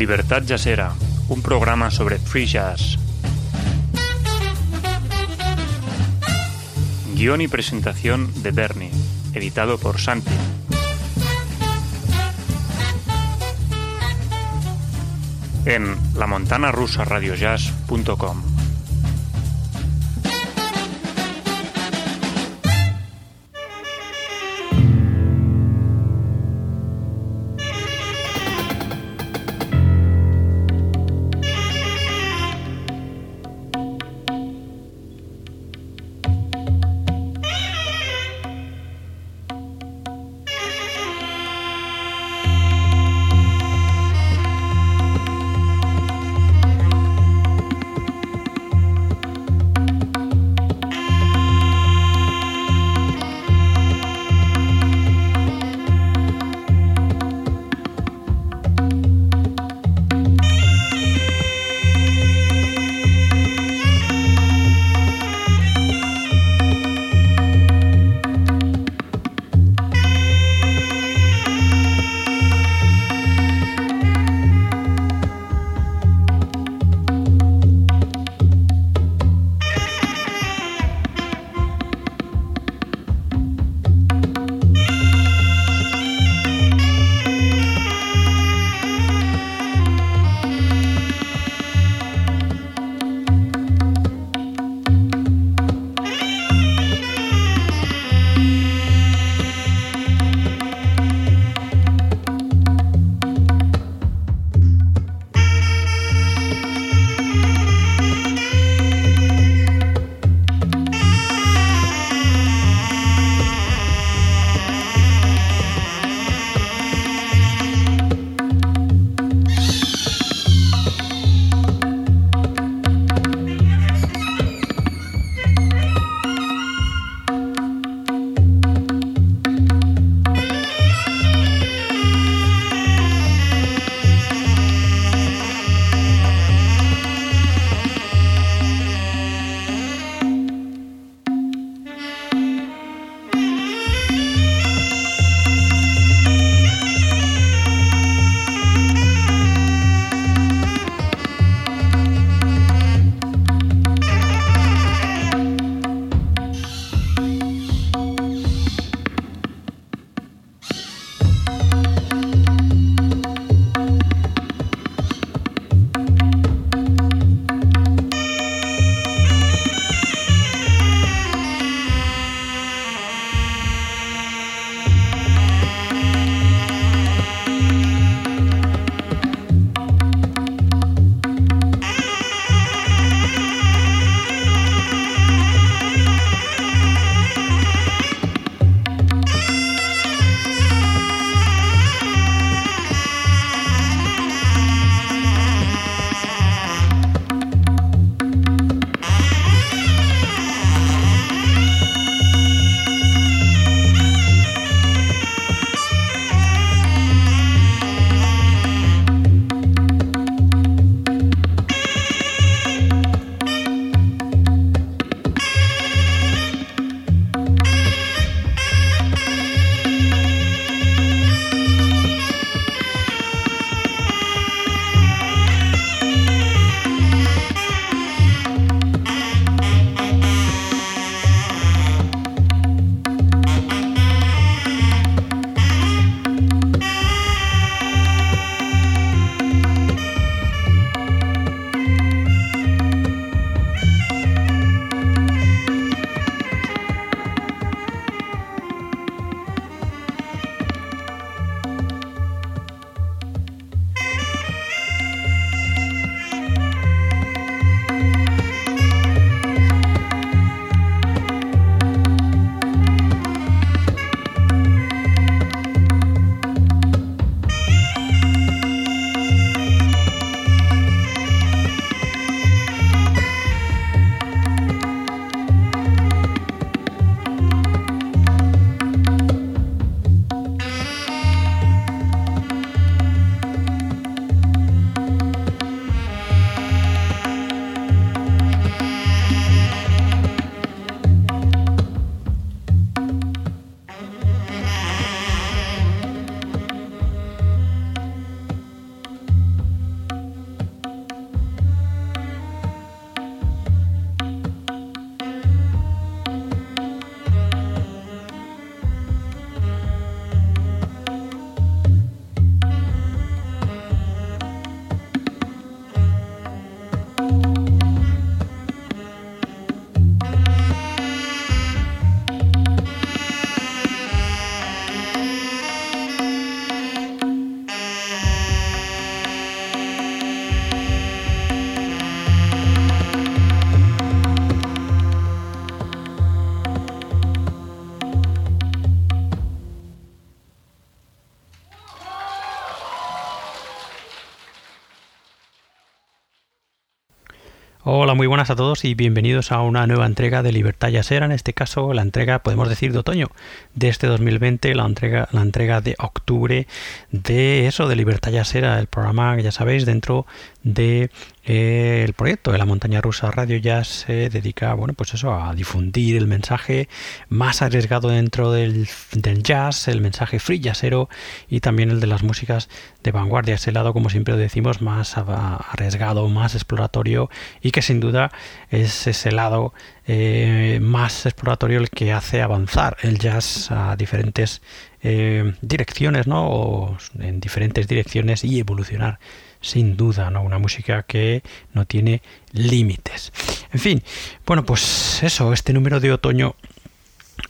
Libertad Jazzera, un programa sobre free jazz. Guión y presentación de Bernie, editado por Santi. En lamontanarusaradiojazz.com. muy buenas a todos y bienvenidos a una nueva entrega de Libertad Yasera, en este caso la entrega, podemos decir, de otoño de este 2020, la entrega, la entrega de octubre de eso, de Libertad Yasera, el programa, ya sabéis, dentro de eh, el proyecto de la montaña rusa Radio Jazz se dedica bueno pues eso a difundir el mensaje más arriesgado dentro del, jazz el mensaje free jazzero y también el de las músicas de vanguardia ese lado como siempre decimos más arriesgado más exploratorio y que sin duda es ese lado eh, más exploratorio el que hace avanzar el jazz a diferentes eh, direcciones no o en diferentes direcciones y evolucionar sin duda, ¿no? Una música que no tiene límites. En fin, bueno, pues eso, este número de otoño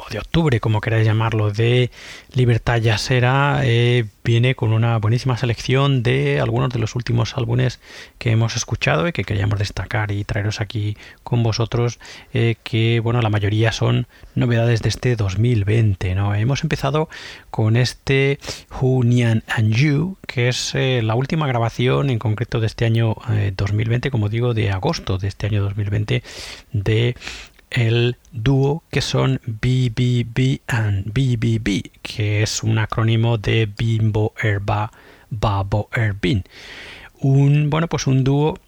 o de octubre, como queráis llamarlo, de Libertad Yasera, eh, viene con una buenísima selección de algunos de los últimos álbumes que hemos escuchado y que queríamos destacar y traeros aquí con vosotros, eh, que bueno, la mayoría son novedades de este 2020. ¿no? Hemos empezado con este Hunian and You, que es eh, la última grabación en concreto de este año 2020, como digo, de agosto de este año 2020, de el dúo que son BBB and BBB, que es un acrónimo de Bimbo Herba Babo Erbin. Un, bueno, pues un dúo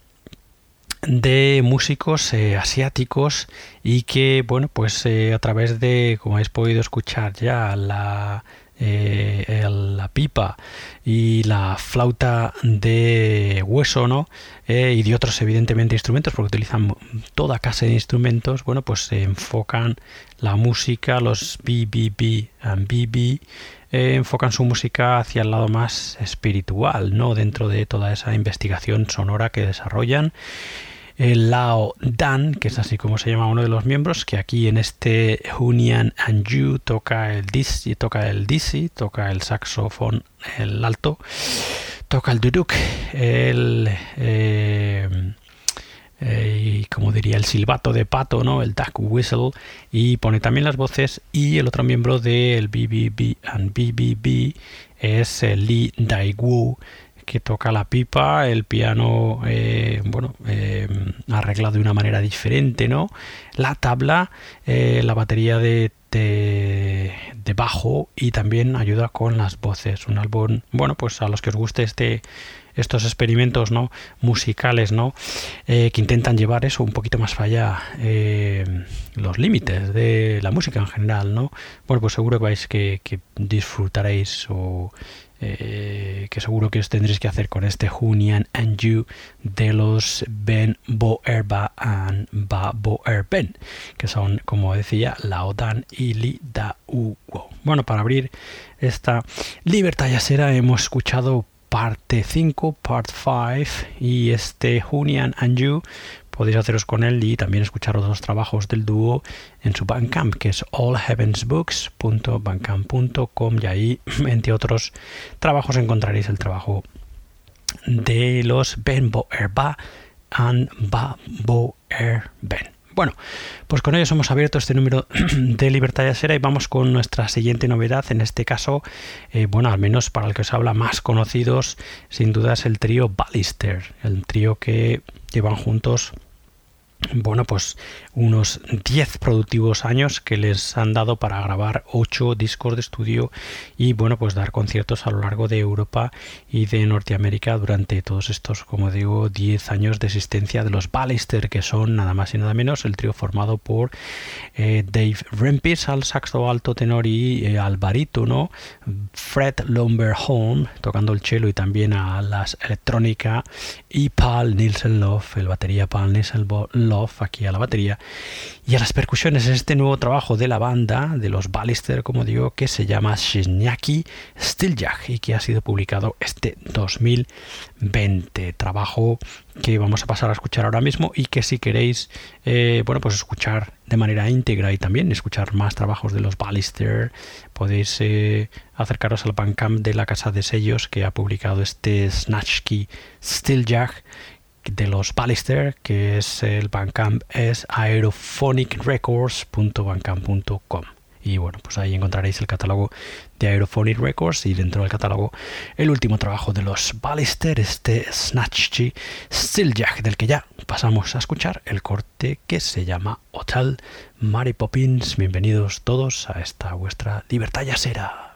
de músicos eh, asiáticos y que, bueno, pues eh, a través de, como habéis podido escuchar ya, la eh, la pipa y la flauta de hueso, ¿no? Eh, y de otros, evidentemente, instrumentos, porque utilizan toda clase de instrumentos, bueno, pues se enfocan la música, los BBB and BB, eh, enfocan su música hacia el lado más espiritual, ¿no? Dentro de toda esa investigación sonora que desarrollan Lao Dan, que es así como se llama uno de los miembros, que aquí en este Hunian Anju toca el disi, toca el disi, toca el saxofón, el alto, toca el duduk, el eh, eh, como diría el silbato de pato, ¿no? El duck whistle y pone también las voces y el otro miembro del BBB and BBB es el Lee Dai-Wu que toca la pipa, el piano, eh, bueno, eh, arreglado de una manera diferente, ¿no? La tabla, eh, la batería de, de, bajo y también ayuda con las voces. Un álbum, bueno, pues a los que os guste este estos experimentos no musicales no que intentan llevar eso un poquito más allá los límites de la música en general no bueno pues seguro que vais que, disfrutaréis o eh, que seguro que os tendréis que hacer con este Hunian and You de los Ben Bo Erba and Ba Bo Erben, que son, como decía, Laodan y Li Da. Bueno, para abrir esta libertad yacera hemos escuchado parte 5, part 5 y este Hunian and You podéis haceros con él y también escuchar otros trabajos del dúo en su Bandcamp, que es allheavensbooks.bandcamp.com y ahí, entre otros trabajos, encontraréis el trabajo de los Ben Boerba and Ba Ben. Bueno, pues con ellos hemos abierto este número de Libertad Yasera y vamos con nuestra siguiente novedad. En este caso, eh, bueno, al menos para el que os habla más conocidos, sin duda es el trío Ballister, el trío que llevan juntos bueno, pues unos 10 productivos años que les han dado para grabar 8 discos de estudio y bueno, pues dar conciertos a lo largo de Europa y de Norteamérica durante todos estos, como digo, 10 años de existencia de los Ballister, que son nada más y nada menos el trío formado por eh, Dave Rempis al saxo alto tenor y eh, al barítono, Fred Lumberholm tocando el cello y también a las electrónica y Paul Nielsen Love, el batería Paul Nielsen Love aquí a la batería y a las percusiones en este nuevo trabajo de la banda de los Ballister, como digo, que se llama Shinyaki Stiljak y que ha sido publicado este 2020. Trabajo que vamos a pasar a escuchar ahora mismo y que si queréis, eh, bueno, pues escuchar de manera íntegra y también escuchar más trabajos de los Ballister, podéis eh, acercaros al Bandcamp de la casa de sellos que ha publicado este Snatchkey Stiljak de los Ballister, que es el Bandcamp, es aerophonicrecords.bandcamp.com. y bueno, pues ahí encontraréis el catálogo de Aerophonic Records y dentro del catálogo el último trabajo de los Ballister, este Snatchy Jack del que ya pasamos a escuchar el corte que se llama Hotel Mary Poppins. Bienvenidos todos a esta vuestra libertad yasera.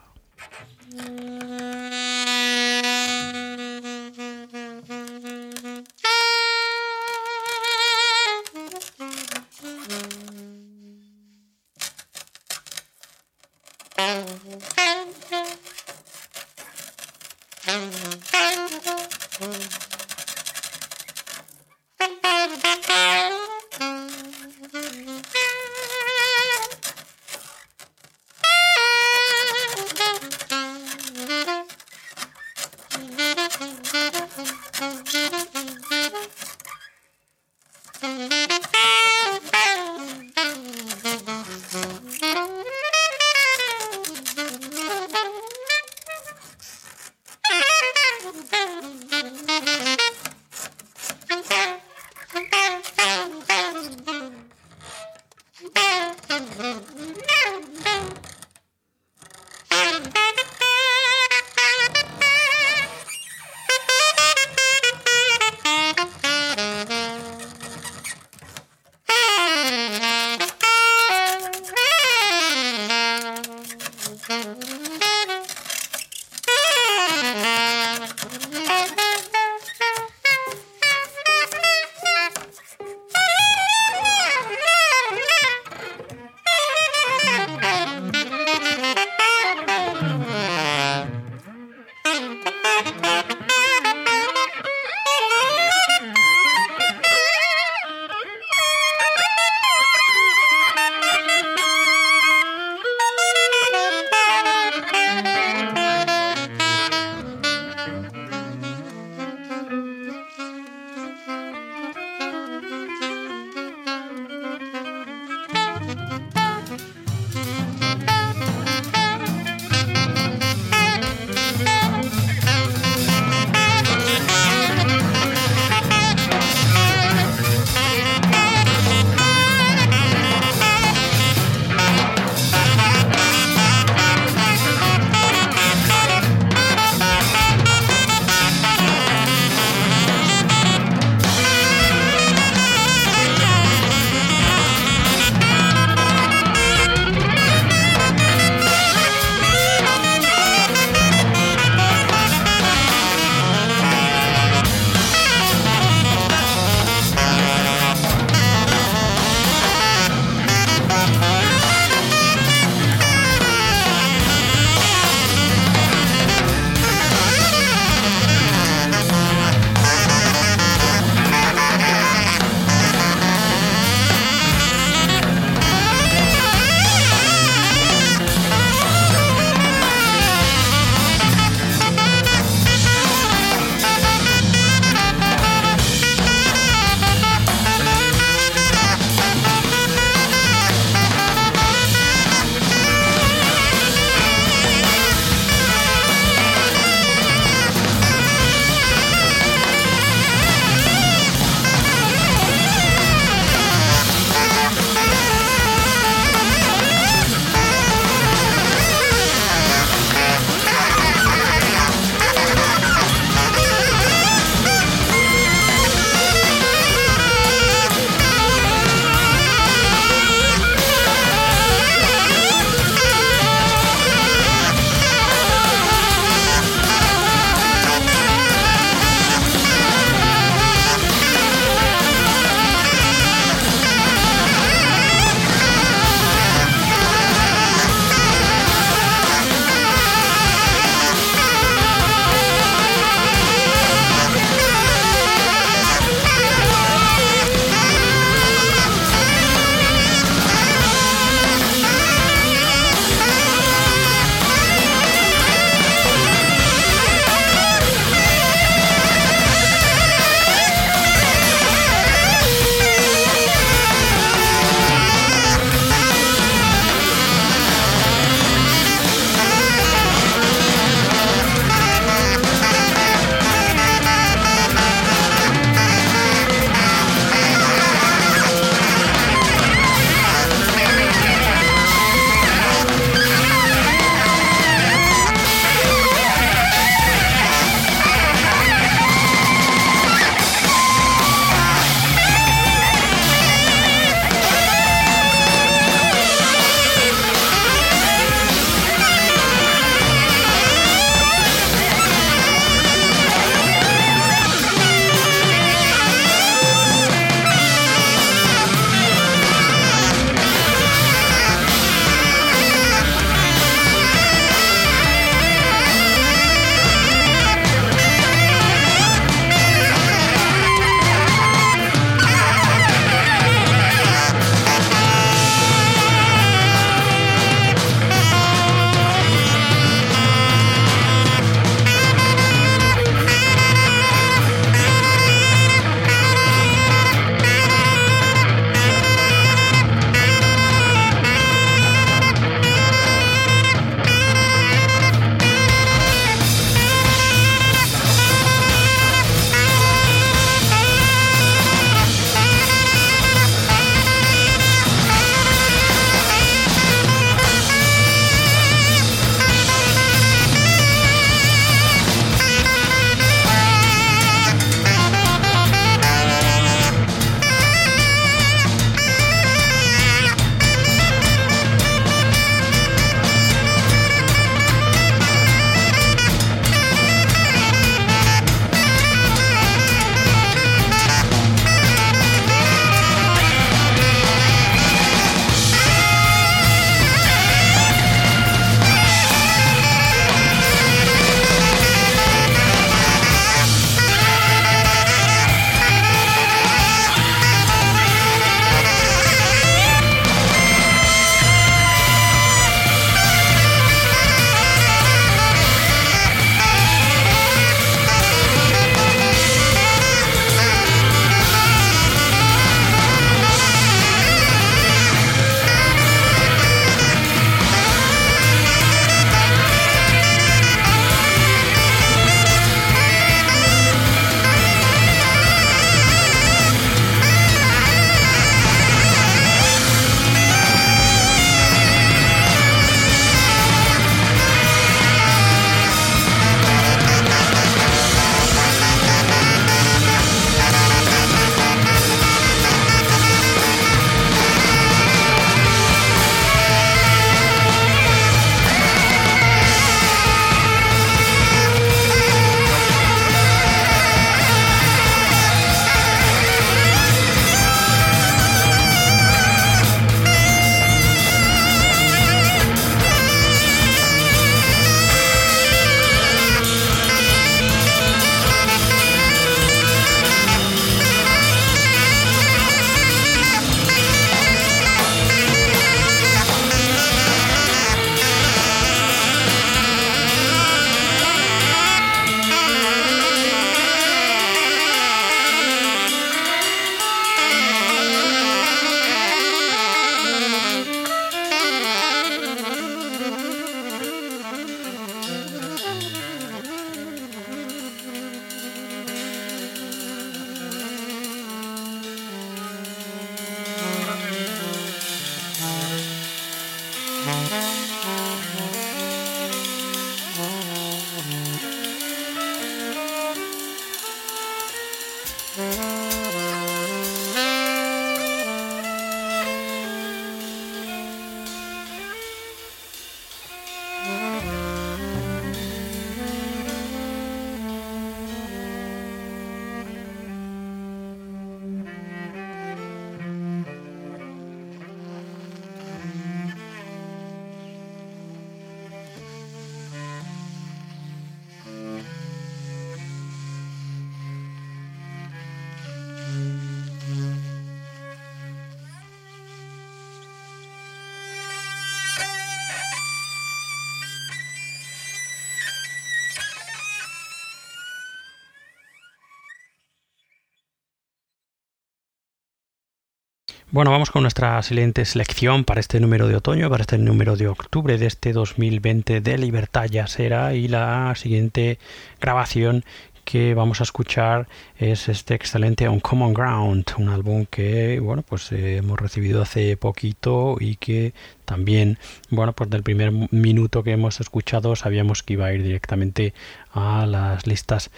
Bueno, vamos con nuestra siguiente selección para este número de otoño, para este número de octubre de este 2020 de Libertad Yasera y la siguiente grabación que vamos a escuchar es este excelente On Common Ground, un álbum que bueno pues eh, hemos recibido hace poquito y que también bueno pues del primer minuto que hemos escuchado sabíamos que iba a ir directamente a las listas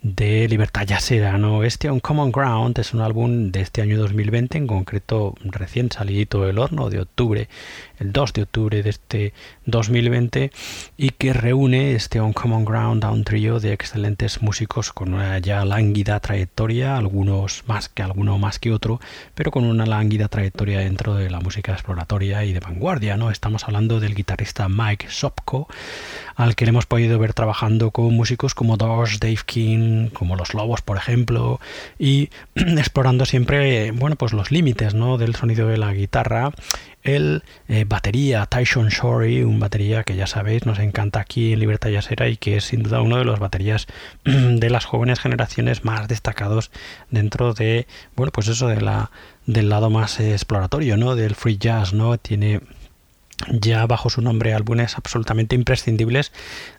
de Libertad Yasera. ¿no? Este On Common Ground es un álbum de este año 2020, en concreto recién salido del horno de octubre, el 2 de octubre de este 2020, y que reúne este On Common Ground a un trío de excelentes músicos con una ya lánguida trayectoria, algunos más que alguno más que otro, pero con una lánguida trayectoria dentro de la música exploratoria y de vanguardia. Estamos hablando del guitarrista Mike Sopko, al que hemos podido ver trabajando con músicos como Doors, Dave King, como Los Lobos, por ejemplo, y explorando siempre, bueno, pues los límites. Del sonido de la guitarra el eh, batería Tyson Shorey, un batería que ya sabéis nos encanta aquí en Libertad Yasera y que es sin duda uno de los baterías de las jóvenes generaciones más destacados dentro de, bueno, pues eso la del lado más exploratorio, ¿no? Del free jazz, ¿no? Tiene ya bajo su nombre álbumes absolutamente imprescindibles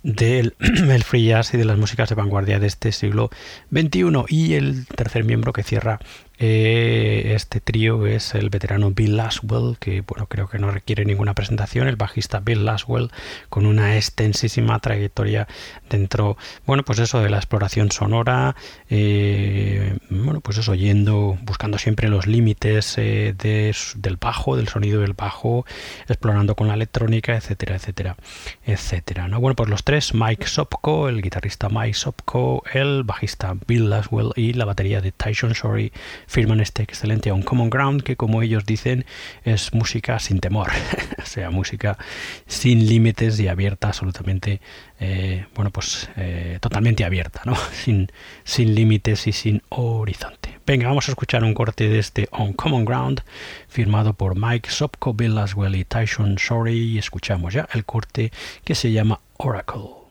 del el free jazz y de las músicas de vanguardia de este siglo XXI y el tercer miembro que cierra eh, este trío es el veterano Bill Laswell, que bueno, creo que no requiere ninguna presentación, el bajista Bill Laswell, con una extensísima trayectoria dentro, bueno, pues eso de la exploración sonora, eh, bueno, pues eso, yendo, buscando siempre los límites eh, del bajo, del sonido del bajo, explorando con la electrónica, etcétera, etcétera, etcétera. ¿no? Bueno, pues los tres, Mike Sopko, el guitarrista Mike Sopko, el bajista Bill Laswell y la batería de Tyson Shorey firman este excelente On Common Ground que como ellos dicen es música sin temor, o sea, música sin límites y abierta absolutamente, eh, bueno, pues eh, totalmente abierta, ¿no? Sin, sin límites y sin horizonte. Venga, vamos a escuchar un corte de este On Common Ground firmado por Mike Sopko, Bill Laswell y Tyson Sorry y escuchamos ya el corte que se llama Oracle.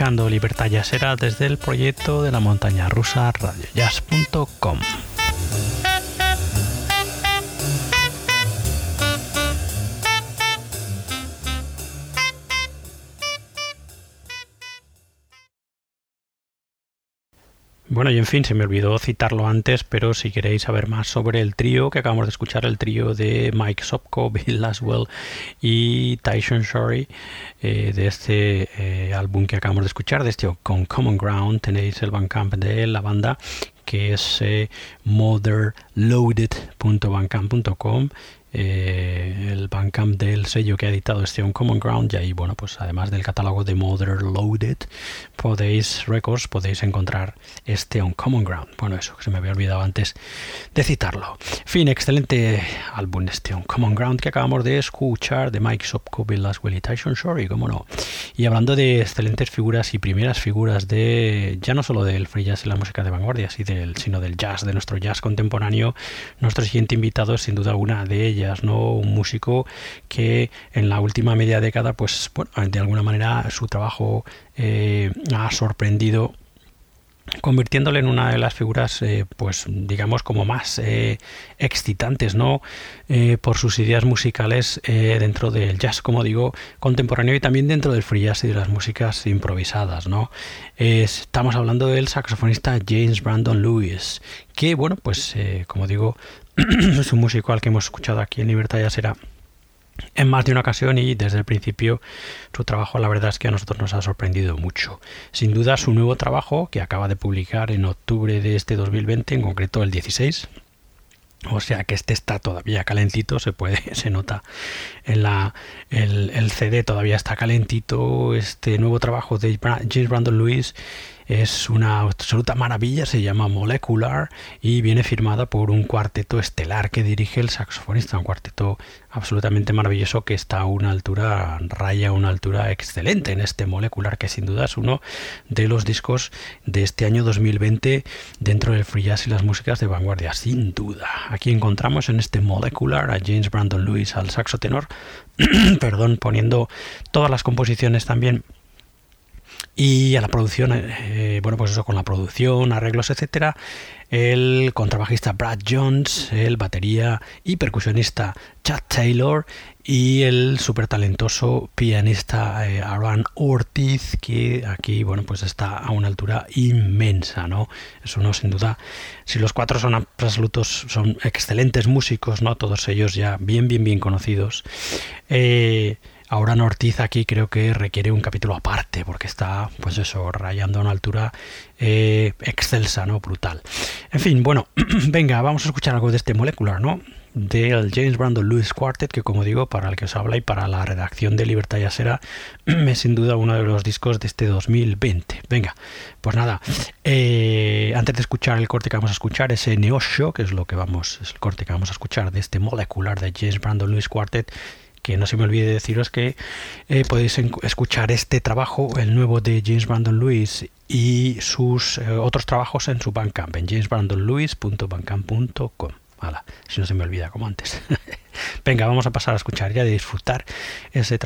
Escuchando Libertad Jazzera desde el proyecto de la montaña rusa radiojazz.com. Bueno, y en fin, se me olvidó citarlo antes, pero si queréis saber más sobre el trío que acabamos de escuchar, el trío de Mike Sopko, Bill Laswell y Tyson Shorey, eh, de este eh, álbum que acabamos de escuchar, de este con Common Ground, tenéis el Bandcamp de la banda que es eh, motherloaded.bandcamp.com eh, el Bandcamp del sello que ha editado este On Common Ground y ahí, bueno, pues además del catálogo de Mother Loaded podéis, Records, podéis encontrar este On Common Ground. Bueno, eso, que se me había olvidado antes de citarlo. Fin, excelente álbum este On Common Ground que acabamos de escuchar de Mike Sopko, Bill Laswell y Tyson Shorey, cómo no. Y hablando de excelentes figuras y primeras figuras de, ya no solo del free jazz y la música de vanguardia, sino del jazz, de nuestro jazz contemporáneo, nuestro siguiente invitado es sin duda una de ellas ¿no? Un músico que en la última media década, pues bueno, de alguna manera su trabajo eh, ha sorprendido convirtiéndole en una de las figuras, eh, pues digamos, como más eh, excitantes, ¿no? Por sus ideas musicales dentro del jazz, como digo, contemporáneo y también dentro del free jazz y de las músicas improvisadas, ¿no? estamos hablando del saxofonista James Brandon Lewis, que, bueno, pues, como digo, es un músico al que hemos escuchado aquí en Libertad Jazzera en más de una ocasión y desde el principio su trabajo la verdad es que a nosotros nos ha sorprendido mucho. Sin duda su nuevo trabajo que acaba de publicar en octubre de este 2020, en concreto el 16, o sea que este está todavía calentito, se puede, se nota en la el, el CD todavía está calentito. Este nuevo trabajo de James Brandon Lewis es una absoluta maravilla, se llama Molecular y viene firmada por un cuarteto estelar que dirige el saxofonista, un cuarteto absolutamente maravilloso que está a una altura, raya a una altura excelente en este Molecular, que sin duda es uno de los discos de este año 2020 dentro del free jazz y las músicas de vanguardia, sin duda. Aquí encontramos en este Molecular a James Brandon Lewis al saxo tenor, perdón, poniendo todas las composiciones también y a la producción, eh, bueno, pues eso con la producción, arreglos, etcétera, el contrabajista Brad Jones, el batería y percusionista Chad Taylor y el súper talentoso pianista eh, Aaron Ortiz, que aquí, bueno, pues está a una altura inmensa, ¿no? Eso no, sin duda, si los cuatro son absolutos, son excelentes músicos, ¿no? Todos ellos ya bien, bien, bien conocidos. Eh, Ahora Ortiz aquí creo que requiere un capítulo aparte porque está, pues eso, rayando a una altura eh, excelsa, ¿no? Brutal. En fin, bueno, venga, vamos a escuchar algo de este molecular, ¿no? Del James Brandon Lewis Quartet, que como digo, para el que os habla y para la redacción de Libertad Yasera, es sin duda uno de los discos de este 2020. Venga, pues nada, eh, antes de escuchar el corte que vamos a escuchar, ese Neo Show, que es lo que vamos, es el corte que vamos a escuchar de este molecular de James Brandon Lewis Quartet, que no se me olvide deciros que eh, podéis escuchar este trabajo, el nuevo de James Brandon Lewis y sus eh, otros trabajos en su Bandcamp, en jamesbrandonlewis.bandcamp.com. Hala, si no se me olvida como antes. Venga, vamos a pasar a escuchar y a disfrutar ese,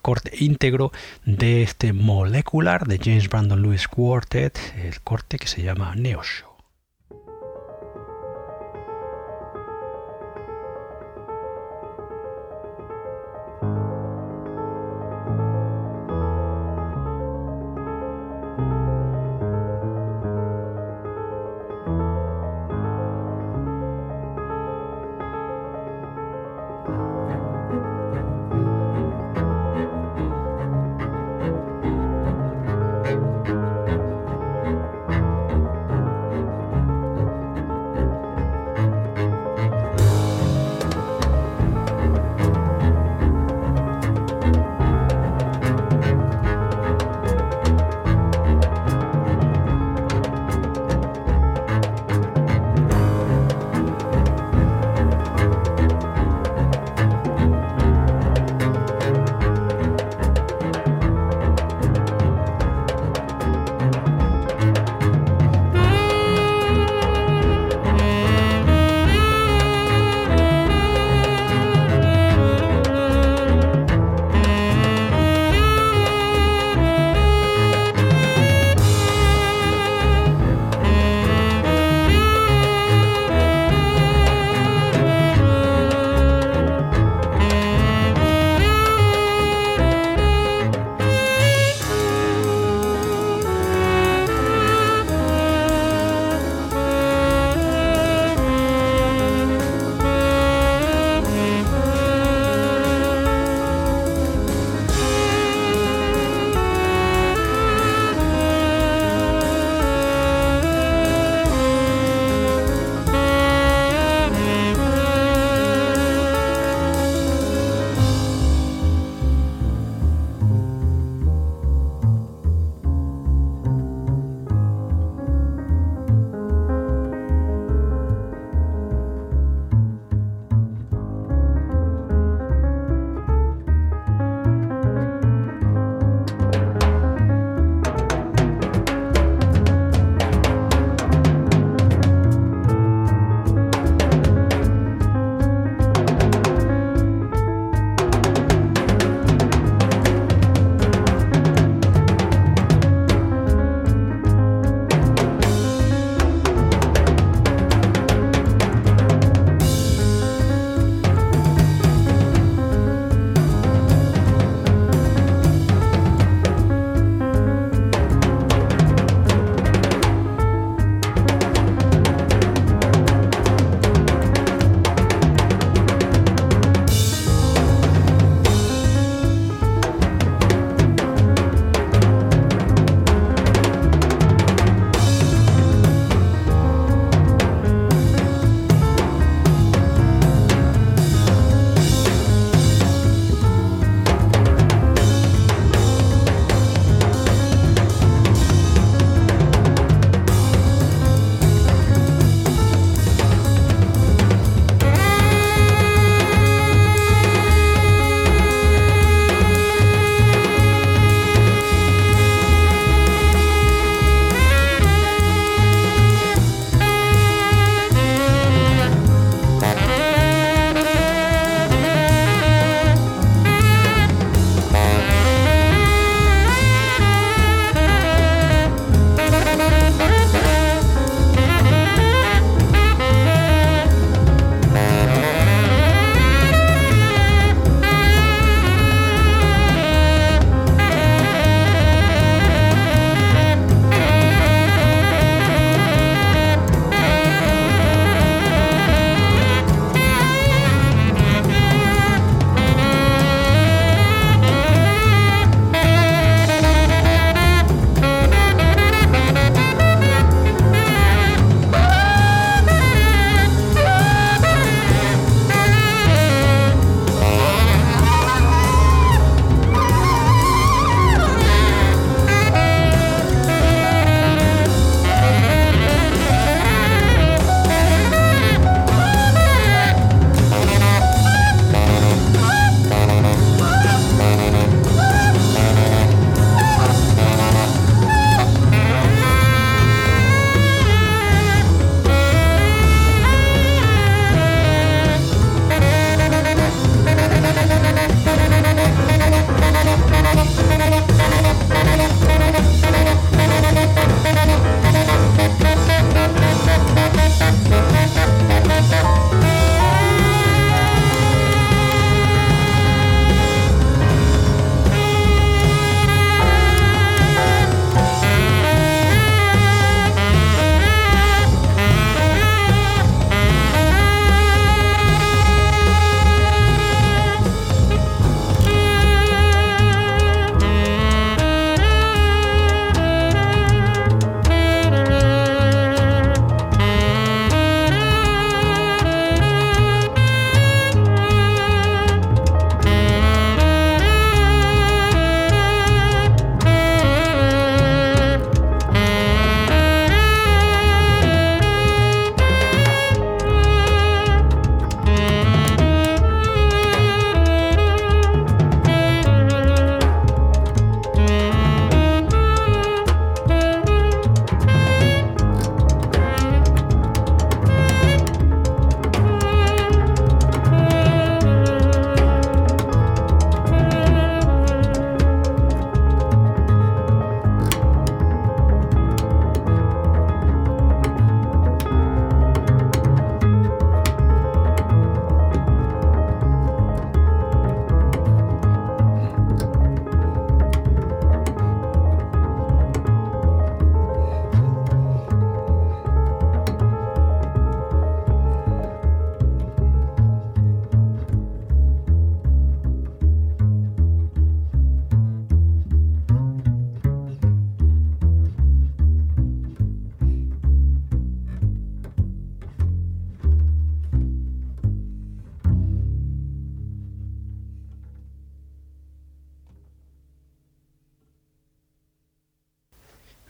corte íntegro de este molecular de James Brandon Lewis Quartet, el corte que se llama Neo Show.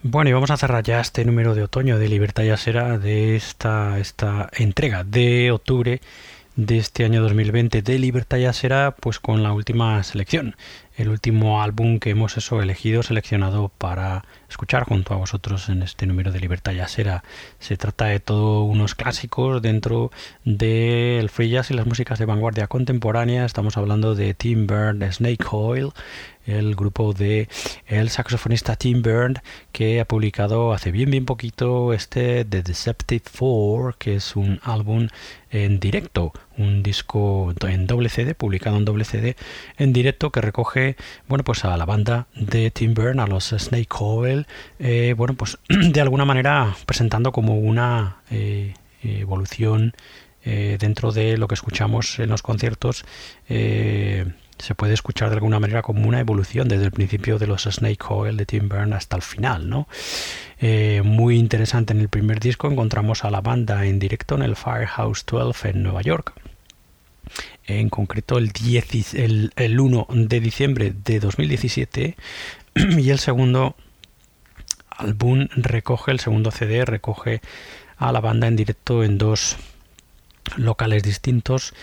Bueno, y vamos a cerrar ya este número de otoño de Libertad Ya Será de esta, esta entrega de octubre de este año 2020 de Libertad Ya Será, pues con la última selección, el último álbum que hemos eso elegido, seleccionado para escuchar junto a vosotros en este número de Libertad Será. Se trata de todos unos clásicos dentro del free jazz y las músicas de vanguardia contemporánea. Estamos hablando de Tim Byrne, Snake Oil, el grupo de el saxofonista Tim Byrne que ha publicado hace bien bien poquito este The Deceptive Four que es un álbum en directo un disco en doble CD publicado en doble CD en directo que recoge bueno pues a la banda de Tim Byrne a los Snake Oil eh, bueno pues de alguna manera presentando como una eh, evolución eh, dentro de lo que escuchamos en los conciertos se puede escuchar de alguna manera como una evolución desde el principio de los Snake Oil de Tim Byrne hasta el final, ¿no? Eh, muy interesante en el primer disco encontramos a la banda en directo en el Firehouse 12 en Nueva York. En concreto el, 10, el, el 1 de diciembre de 2017 y el segundo álbum recoge, el segundo CD recoge a la banda en directo en dos locales distintos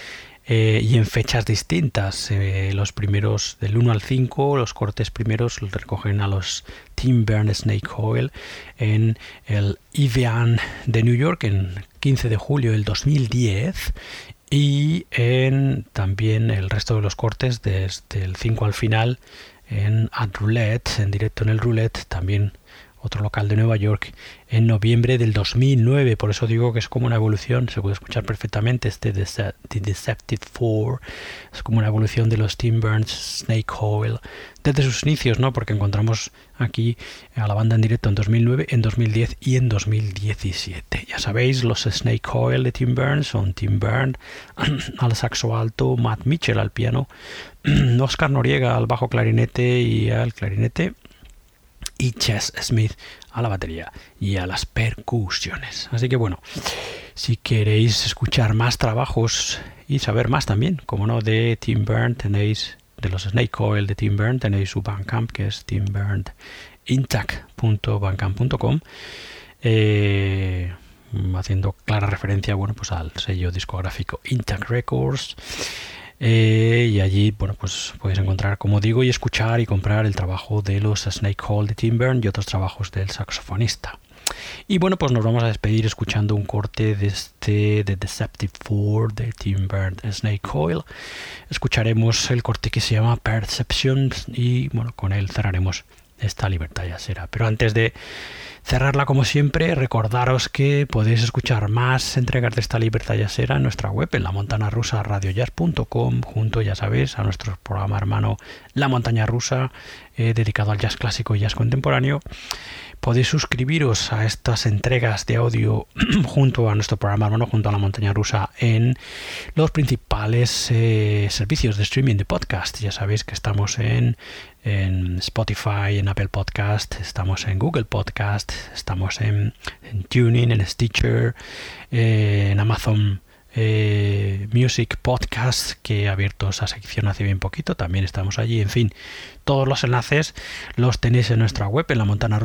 eh, y en fechas distintas. Eh, los primeros del 1 al 5, los cortes primeros recogen a los Tim Byrne Snake Oil en el Evian de New York en 15 de julio del 2010 y en también el resto de los cortes desde el 5 al final en At Roulette, en directo en el Roulette, también otro local de Nueva York, en noviembre del 2009. Por eso digo que es como una evolución, se puede escuchar perfectamente este The Deceptive Four, es como una evolución de los Tim Burns Snake Oil desde sus inicios, ¿no? Porque encontramos aquí a la banda en directo en 2009, en 2010 y en 2017. Ya sabéis, los Snake Oil de Tim Burns son Tim Burns al saxo alto, Matt Mitchell al piano, Oscar Noriega al bajo clarinete y al clarinete y Chess Smith a la batería y a las percusiones. Así que bueno, si queréis escuchar más trabajos y saber más también, como no, de Tim Byrne, tenéis de los Snake Oil de Tim Byrne, tenéis su Bandcamp que es timburneintac.bandcamp.com eh, haciendo clara referencia bueno pues al sello discográfico Intact Records eh, y allí, bueno, pues podéis encontrar, como digo, y escuchar y comprar el trabajo de los Snake Hall de Tim Byrne y otros trabajos del saxofonista. Y bueno, pues nos vamos a despedir escuchando un corte de este The Deceptive Four de Tim Byrne Snake Coil. Escucharemos el corte que se llama Perception y bueno, con él cerraremos esta libertad ya será. Pero antes de cerrarla como siempre, recordaros que podéis escuchar más entregas de esta libertad será en nuestra web, en la montana rusa radiojazz.com, junto, ya sabéis, a nuestro programa hermano La Montaña Rusa, eh, dedicado al jazz clásico y jazz contemporáneo. Podéis suscribiros a estas entregas de audio junto a nuestro programa hermano, junto a la montaña rusa, en los principales eh, servicios de streaming de podcast. Ya sabéis que estamos en, en Spotify, en Apple Podcast, estamos en Google Podcast, estamos en, Tuning, en Stitcher, eh, en Amazon eh, Music Podcast que he abierto esa sección hace bien poquito, también estamos allí, en fin, todos los enlaces los tenéis en nuestra web en la montana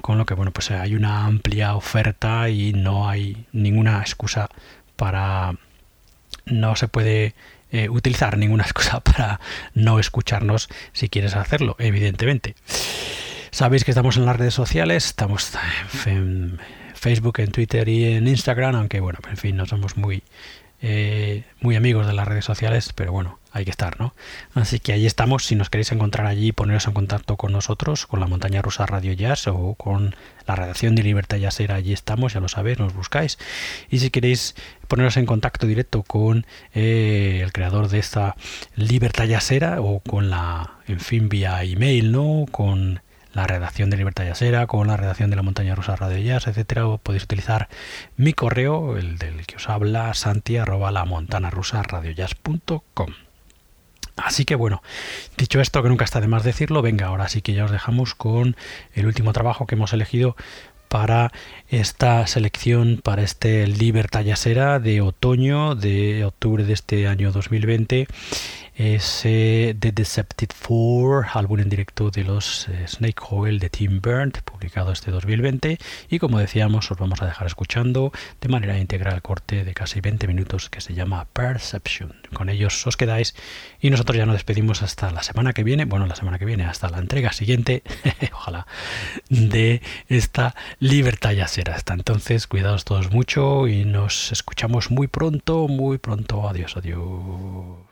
con lo que bueno pues hay una amplia oferta y no hay ninguna excusa para no se puede eh, utilizar ninguna excusa para no escucharnos si quieres hacerlo, evidentemente. Sabéis que estamos en las redes sociales, estamos en Facebook, en Twitter y en Instagram, aunque bueno, en fin, no somos muy, eh, muy amigos de las redes sociales, pero bueno, hay que estar, ¿no? Así que ahí estamos, si nos queréis encontrar allí, poneros en contacto con nosotros, con la montaña rusa Radio Jazz o con la redacción de Libertad Jazzera, allí estamos, ya lo sabéis, nos buscáis. Y si queréis poneros en contacto directo con eh, el creador de esta Libertad Jazzera o con la, en fin, vía email, ¿no? Con la redacción de Libertad Yasera, con la redacción de la Montaña Rusa Radio Jazz, etcétera, podéis utilizar mi correo, el del que os habla, santi arroba la montana rusa Así que bueno, dicho esto, que nunca está de más decirlo, venga, ahora sí que ya os dejamos con el último trabajo que hemos elegido para esta selección, para este Libertad Yasera de otoño, de octubre de este año 2020 ese The Decepted Four, álbum en directo de los eh, Snake Oil de Tim Burnt, publicado este 2020. Y como decíamos, os vamos a dejar escuchando de manera integral el corte de casi 20 minutos que se llama Perception. Con ellos os quedáis y nosotros ya nos despedimos hasta la semana que viene, bueno, la semana que viene, hasta la entrega siguiente, ojalá, de esta libertad ya será. Hasta entonces, cuidados todos mucho y nos escuchamos muy pronto, muy pronto. Adiós, adiós.